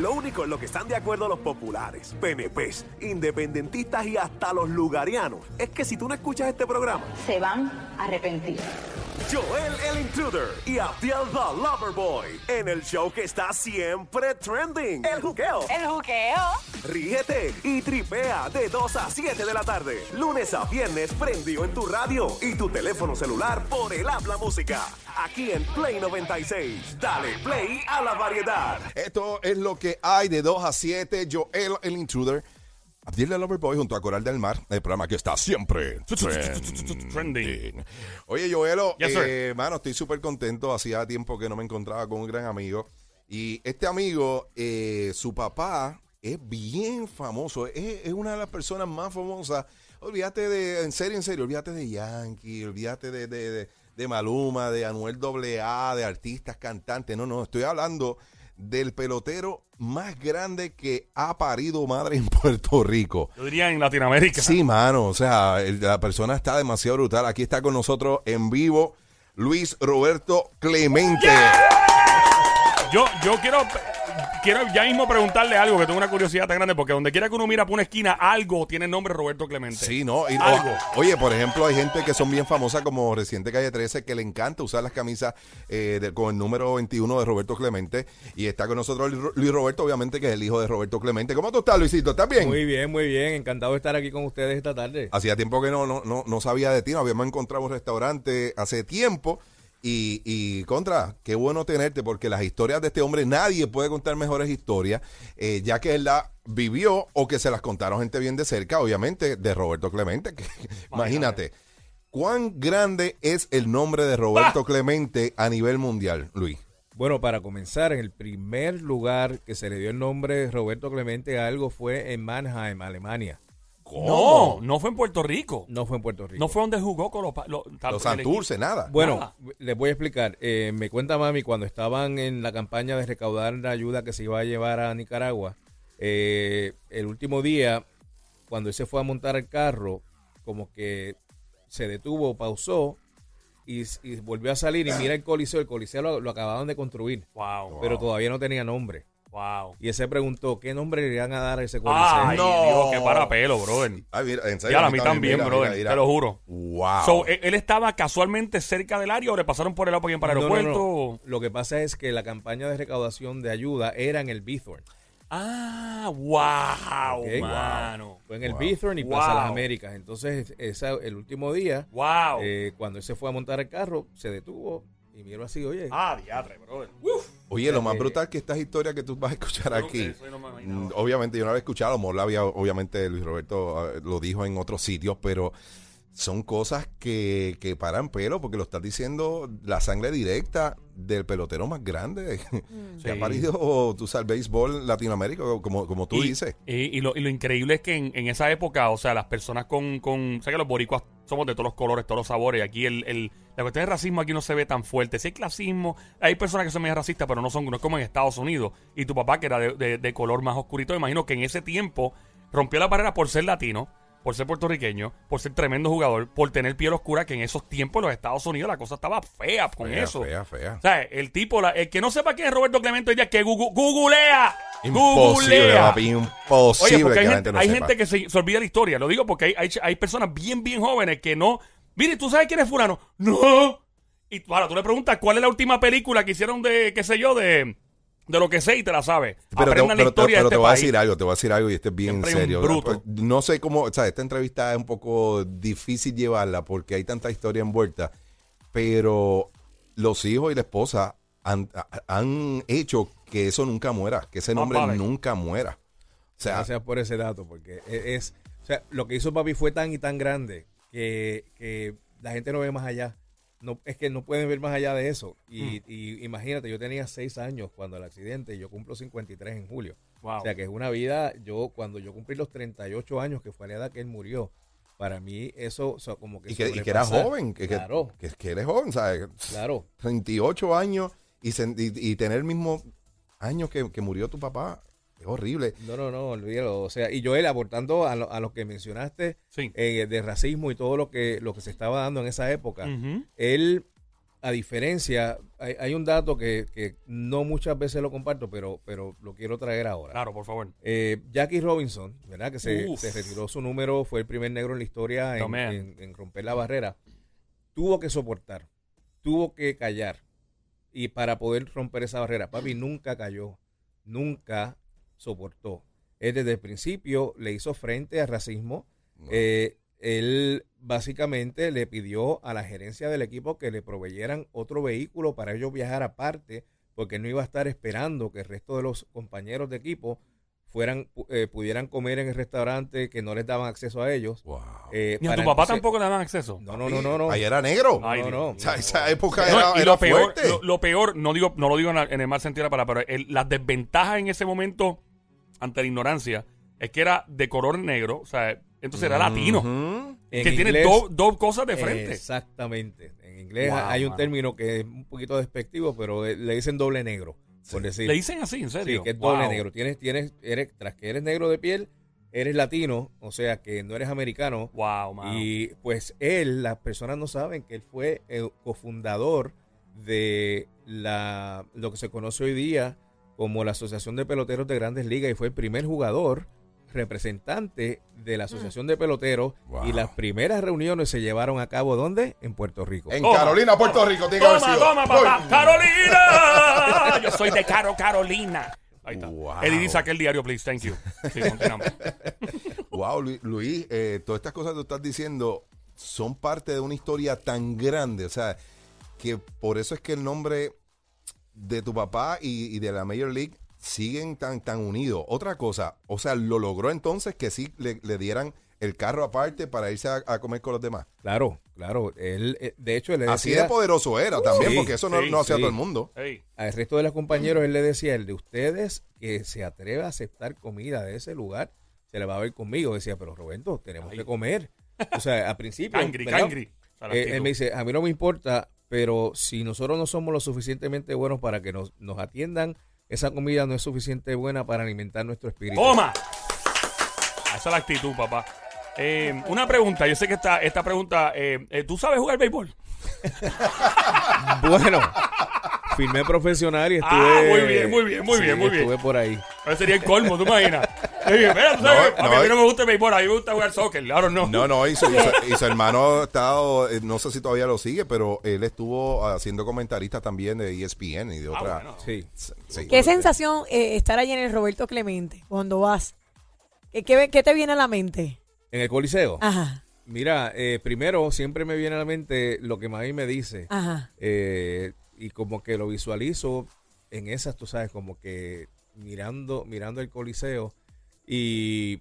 Lo único en lo que están de acuerdo los populares, PNPs, independentistas y hasta los lugarianos es que si tú no escuchas este programa, se van a arrepentir. Joel el Intruder y Abdiel the Loverboy en el show que está siempre trending. El juqueo. El juqueo. Ríete y tripea de 2 a 7 de la tarde. Lunes a viernes prendido en tu radio y tu teléfono celular por el habla música. Aquí en Play 96. Dale play a la variedad. Esto es lo que hay de 2 a 7. Joel el Intruder. Abdiel el Loverboy junto a Coral del Mar, el programa que está siempre trending. Oye, Joelo, Yes, eh, mano, estoy súper contento. Hacía tiempo que no me encontraba con un gran amigo. Y este amigo, eh, su papá es bien famoso. Es, es una de las personas más famosas. Olvídate de, en serio, en serio, olvídate de Yankee, olvídate de, de, de- de Maluma, de Anuel AA, de artistas, cantantes. No, no, estoy hablando del pelotero más grande que ha parido madre en Puerto Rico. Yo diría en Latinoamérica. Sí, mano, o sea, la persona está demasiado brutal. Aquí está con nosotros en vivo Luis Roberto Clemente. Yo, yo quiero, quiero ya mismo preguntarle algo que tengo una curiosidad tan grande porque donde quiera que uno mira por una esquina, algo tiene el nombre Roberto Clemente. Sí, ¿no? Y- Algo. o- oye, por ejemplo, hay gente que son bien famosas como Reciente Calle 13 que le encanta usar las camisas eh, de- con el número 21 de Roberto Clemente. Y está con nosotros Lu- Luis Roberto, obviamente, que es el hijo de Roberto Clemente. ¿Cómo tú estás, Luisito? ¿Estás bien? Muy bien, muy bien. Encantado de estar aquí con ustedes esta tarde. Hacía tiempo que no, no, no, no sabía de ti, nos habíamos encontrado en un restaurante hace tiempo. Y, y contra, qué bueno tenerte, porque las historias de este hombre, nadie puede contar mejores historias, eh, ya que él la vivió o que se las contaron gente bien de cerca, obviamente, de Roberto Clemente. que- imagínate, ¿cuán grande es el nombre de Roberto Clemente a nivel mundial, Luis? Bueno, para comenzar, en el primer lugar que se le dio el nombre de Roberto Clemente a algo fue en Mannheim, Alemania. No, no fue en Puerto Rico. No fue en Puerto Rico. No fue donde jugó con los... los, Los Santurce, nada. Bueno, Nada. les voy a explicar. Eh, me cuenta mami cuando estaban en la campaña de recaudar la ayuda que se iba a llevar a Nicaragua. eh, el último día, cuando él se fue a montar el carro, como que se detuvo, pausó y, y volvió a salir y mira el coliseo. El coliseo lo, lo acababan de construir, Wow, pero todavía no tenía nombre. Wow. Y él se preguntó qué nombre le iban a dar a ese coliseo. Ay, No. Dios, qué parapelo, brother. Ay, mira, en serio, Ya, a mí también, mira, brother, mira, mira. te lo juro. Wow. So, ¿él, él estaba casualmente cerca del área o le pasaron por el lado para ir para el No, no, aeropuerto? no. Lo que pasa es que la campaña de recaudación de ayuda era en el Bithorn. Ah, wow, Ok. mano. Fue en el Wow. Bithorn y Plaza Wow. Las Américas. Entonces, esa, el último día, Wow. eh, cuando él se fue a montar el carro, se detuvo y miró así, oye, ah, diatre, brother. Oye, lo más brutal que estas historias que tú vas a escuchar aquí, no obviamente yo no la he escuchado, a lo mejor la había, obviamente Luis Roberto eh, lo dijo en otros sitios, pero son cosas que, que paran pelo porque lo estás diciendo la sangre directa del pelotero más grande que ha parido, tú sabes, el béisbol Latinoamérica, como, como tú y, dices. Y, y lo, y lo increíble es que en, en esa época, o sea, las personas con, con. O sea, que los boricuas somos de todos los colores, todos los sabores. Y aquí el, el- la cuestión del racismo aquí no se ve tan fuerte. Si hay clasismo, hay personas que son medio racistas, pero no son no es como en Estados Unidos. Y tu papá, que era de, de- de color más oscurito, me imagino que en ese tiempo rompió la barrera por ser latino. Por ser puertorriqueño, por ser tremendo jugador, por tener piel oscura, que en esos tiempos en los Estados Unidos la cosa estaba fea con Fea, eso. fea, fea. O sea, el tipo, la- el que no sepa quién es Roberto Clemente hoy día, que google- googlea. Imposible, googlea. papi, imposible Oye, porque que hay la gente, no hay gente que se, se olvida la historia. Lo digo porque hay, hay, hay personas bien, bien jóvenes que no. Mire, ¿tú sabes quién es Fulano? ¡No! Y ahora tú le preguntas cuál es la última película que hicieron de, qué sé yo, de, de lo que sé y te la sabes. Pero, te, la pero te- historia pero de te este voy a decir algo, te voy a decir algo y este es bien Siempre serio. bruto. No sé cómo, o sea, esta entrevista es un poco difícil llevarla porque hay tanta historia envuelta, pero los hijos y la esposa han, ha- han hecho que eso nunca muera, que ese Más nombre vale. nunca muera. O sea, gracias por ese dato, porque e- es, o sea, lo que hizo papi fue tan y tan grande que, que la gente no ve más allá. No, es que no pueden ver más allá de eso. Y, y imagínate, yo tenía seis años cuando el accidente y yo cumplo 53 en julio. Wow. O sea, que es una vida, yo cuando yo cumplí los 38 años, que fue la edad que él murió, para mí eso, o sea, como que... y, que, y que era joven, que, Claro, que, que eres joven, ¿sabes? claro. 38 años y, y- y tener el mismo año que, que murió tu papá, es horrible. No, no, no, olvídalo. O sea, y Joel, aportando a lo, a lo que mencionaste Sí. eh, de racismo y todo lo que, lo que se estaba dando en esa época, él a diferencia, hay, hay un dato que, que no muchas veces lo comparto, pero, pero lo quiero traer ahora. Claro, por favor. Eh, Jackie Robinson, ¿verdad? Que se, se retiró su número, fue el primer negro en la historia No, en, man. en- en romper la barrera. Tuvo que soportar, tuvo que callar. Y para poder romper esa barrera, papi nunca cayó, nunca soportó. Él desde el principio le hizo frente al racismo. Eh, él básicamente le pidió a la gerencia del equipo que le proveyeran otro vehículo para ellos viajar aparte, porque no iba a estar esperando que el resto de los compañeros de equipo fueran eh, pudieran comer en el restaurante que no les daban acceso a ellos. Wow. Eh, Ni a tu papá entonces- tampoco le daban acceso. No, no, no, no, no. Ahí era negro. Ay, no, no. mío. O sea, esa época No, era, y era lo peor, fuerte. lo, lo peor, no digo, no lo digo en, la- en el mal sentido de la palabra, pero el- las desventajas en ese momento ante la ignorancia es que era de color negro, o sea, entonces era latino, que tiene dos dos cosas de frente. Exactamente. En inglés Wow, hay un término que es un poquito despectivo, pero le dicen doble negro, por decir. Le dicen así, en serio. Sí, que es doble negro. Tienes, tienes, eres, tras que eres negro de piel, eres latino, o sea que no eres americano. Wow. Y pues él, las personas no saben que él fue el cofundador de la lo que se conoce hoy día como la Asociación de Peloteros de Grandes Ligas y fue el primer jugador representante de la Asociación de Peloteros Wow. y las primeras reuniones se llevaron a cabo ¿dónde? En Puerto Rico. En Toma. Carolina, Puerto Rico. tiene que haber Toma, sido. toma, papá. ¡Carolina! Yo soy de Caro Carolina. Ahí está. Wow. Eddie, saque el diario, please. Thank you. Sí, continuamos. Wow, Lu- Luis, eh, todas estas cosas que tú estás diciendo son parte de una historia tan grande. O sea, que por eso es que el nombre de tu papá y, y de la Major League siguen tan, tan unidos. Otra cosa, o sea, lo logró entonces que sí le, le dieran el carro aparte para irse a, a comer con los demás. Claro, claro. Él, eh, de hecho, él le Así de poderoso era también, sí, porque eso no, sí, no hacía sí. todo el mundo. Hey. al resto de los compañeros, él le decía, el de ustedes que se atreve a aceptar comida de ese lugar, se le va a ver conmigo. Decía, pero Roberto, tenemos Ay. que comer. O sea, al principio. Cangri, cangri. Eh, él me dice, a mí no me importa, pero si nosotros no somos lo suficientemente buenos para que nos, nos atiendan, esa comida no es suficiente buena para alimentar nuestro espíritu. ¡Toma! Esa es la actitud, papá. Eh, una pregunta, yo sé que esta, esta pregunta, eh, eh, ¿tú sabes jugar béisbol? Bueno, firmé profesional y estuve... Ah, muy bien, muy bien, muy sí, bien, muy bien. Estuve por ahí. Ese sería el colmo, ¿tú imaginas? Mira, tú sabes, No, a mí- no, a mí no me gusta el béisbol, a mí me gusta jugar soccer, claro, no. No, no, y su, y su- y su hermano ha estado, eh, no sé si todavía lo sigue, pero él estuvo haciendo comentarista también de ESPN y de Ah, otra. bueno. Sí. Sí. ¿Qué sensación eh, estar allí en el Roberto Clemente cuando vas? ¿Qué, qué, qué te viene a la mente? En el Coliseo. Ajá, Mira, eh, primero siempre me viene a la mente lo que Mami me dice. ajá. eh, y como que lo visualizo en esas, tú sabes, como que mirando, mirando el Coliseo. Y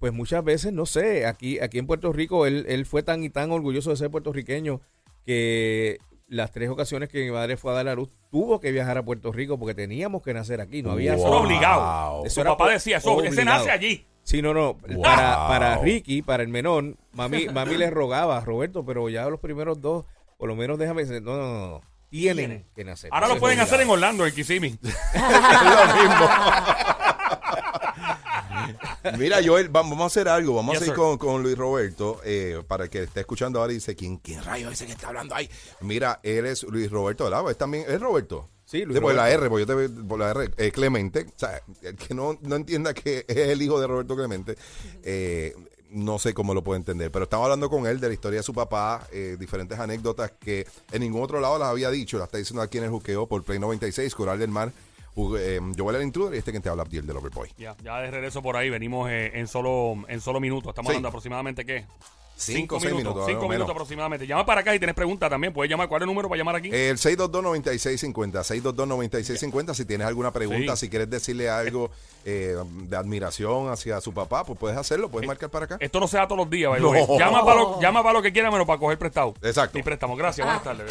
pues muchas veces, no sé, aquí, aquí en Puerto Rico, él, él fue tan y tan orgulloso de ser puertorriqueño que las tres ocasiones que mi madre fue a dar la luz, tuvo que viajar a Puerto Rico porque teníamos que nacer aquí. No había Eso era Wow. obligado. Eso Su era papá decía, eso, ese obligado. nace allí. Sí, no, no. Wow. Para, para Ricky, para el menor, mami, mami le rogaba, Roberto, pero ya los primeros dos, por lo menos déjame decir, no, no, no, no. Tienen Tienen. que nacer. Ahora Eso lo pueden hacer en. Orlando, en Kissimmee. Mira, Joel, va- vamos a hacer algo. Vamos Yes, a ir con, con Luis Roberto. eh, para el que esté escuchando ahora y dice: ¿quién, ¿Quién rayo es ese que está hablando ahí? Mira, él es Luis Roberto ¿verdad? Es también, ¿es Roberto? Sí, Luis por la. R, porque yo te por la R, eh, Clemente. O sea, el que no, no entienda que es el hijo de Roberto Clemente, eh, no sé cómo lo puede entender. Pero estamos hablando con él de la historia de su papá, eh, diferentes anécdotas que en ningún otro lado las había dicho. Las está diciendo aquí en el juqueo por Play 96, Coral del Mar. Eh, Joel el Intruder y este que te habla, Abdiel del Overboy. Ya, ya de regreso por ahí, venimos eh, en solo en solo minutos. Estamos Sí. hablando aproximadamente, ¿qué? Cinco, minutos, Cinco minutos aproximadamente. Llama para acá y tienes preguntas también. Puedes llamar. ¿Cuál es el número para llamar aquí? El 622-9650, 622-9650, si tienes alguna pregunta, Sí. si quieres decirle algo eh, de admiración hacia su papá, pues puedes hacerlo, puedes marcar para acá. Esto no se da todos los días. No. Llama para lo, llama para lo que quieras, menos para coger prestado. Exacto. Y préstamo. Gracias, buenas tardes.